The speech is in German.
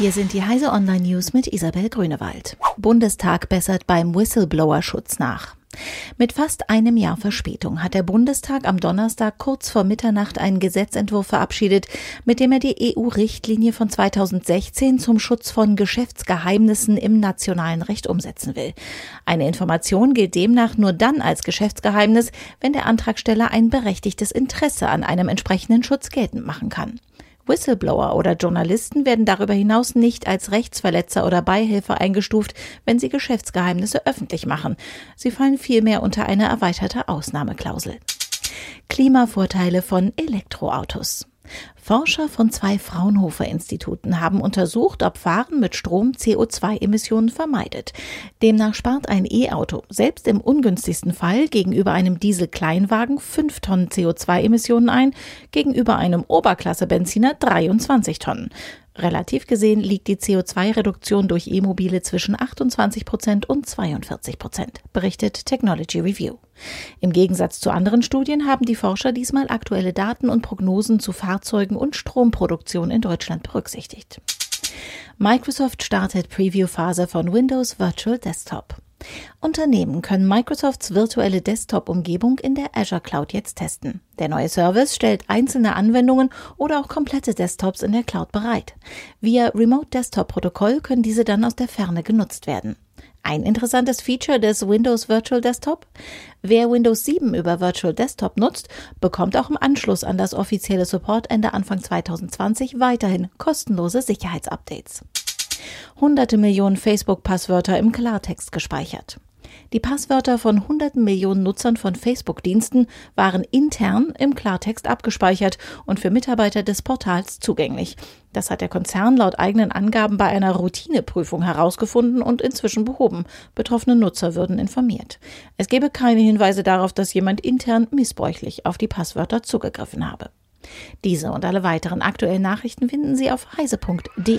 Hier sind die Heise Online News mit Isabel Grünewald. Bundestag bessert beim Whistleblower-Schutz nach. Mit fast einem Jahr Verspätung hat der Bundestag am Donnerstag kurz vor Mitternacht einen Gesetzentwurf verabschiedet, mit dem er die EU-Richtlinie von 2016 zum Schutz von Geschäftsgeheimnissen im nationalen Recht umsetzen will. Eine Information gilt demnach nur dann als Geschäftsgeheimnis, wenn der Antragsteller ein berechtigtes Interesse an einem entsprechenden Schutz geltend machen kann. Whistleblower oder Journalisten werden darüber hinaus nicht als Rechtsverletzer oder Beihilfe eingestuft, wenn sie Geschäftsgeheimnisse öffentlich machen. Sie fallen vielmehr unter eine erweiterte Ausnahmeklausel. Klimavorteile von Elektroautos. Forscher von zwei Fraunhofer-Instituten haben untersucht, ob Fahren mit Strom CO2-Emissionen vermeidet. Demnach spart ein E-Auto selbst im ungünstigsten Fall gegenüber einem Diesel-Kleinwagen 5 Tonnen CO2-Emissionen ein, gegenüber einem Oberklasse-Benziner 23 Tonnen. Relativ gesehen liegt die CO2-Reduktion durch E-Mobile zwischen 28 Prozent und 42 Prozent, berichtet Technology Review. Im Gegensatz zu anderen Studien haben die Forscher diesmal aktuelle Daten und Prognosen zu Fahrzeugen und Stromproduktion in Deutschland berücksichtigt. Microsoft startet Preview-Phase von Windows Virtual Desktop. Unternehmen können Microsofts virtuelle Desktop-Umgebung in der Azure Cloud jetzt testen. Der neue Service stellt einzelne Anwendungen oder auch komplette Desktops in der Cloud bereit. Via Remote Desktop Protokoll können diese dann aus der Ferne genutzt werden. Ein interessantes Feature des Windows Virtual Desktop? Wer Windows 7 über Virtual Desktop nutzt, bekommt auch im Anschluss an das offizielle Supportende Anfang 2020 weiterhin kostenlose Sicherheitsupdates hunderte Millionen Facebook-Passwörter im Klartext gespeichert. Die Passwörter von hunderten Millionen Nutzern von Facebook-Diensten waren intern im Klartext abgespeichert und für Mitarbeiter des Portals zugänglich. Das hat der Konzern laut eigenen Angaben bei einer Routineprüfung herausgefunden und inzwischen behoben. Betroffene Nutzer würden informiert. Es gebe keine Hinweise darauf, dass jemand intern missbräuchlich auf die Passwörter zugegriffen habe. Diese und alle weiteren aktuellen Nachrichten finden Sie auf heise.de.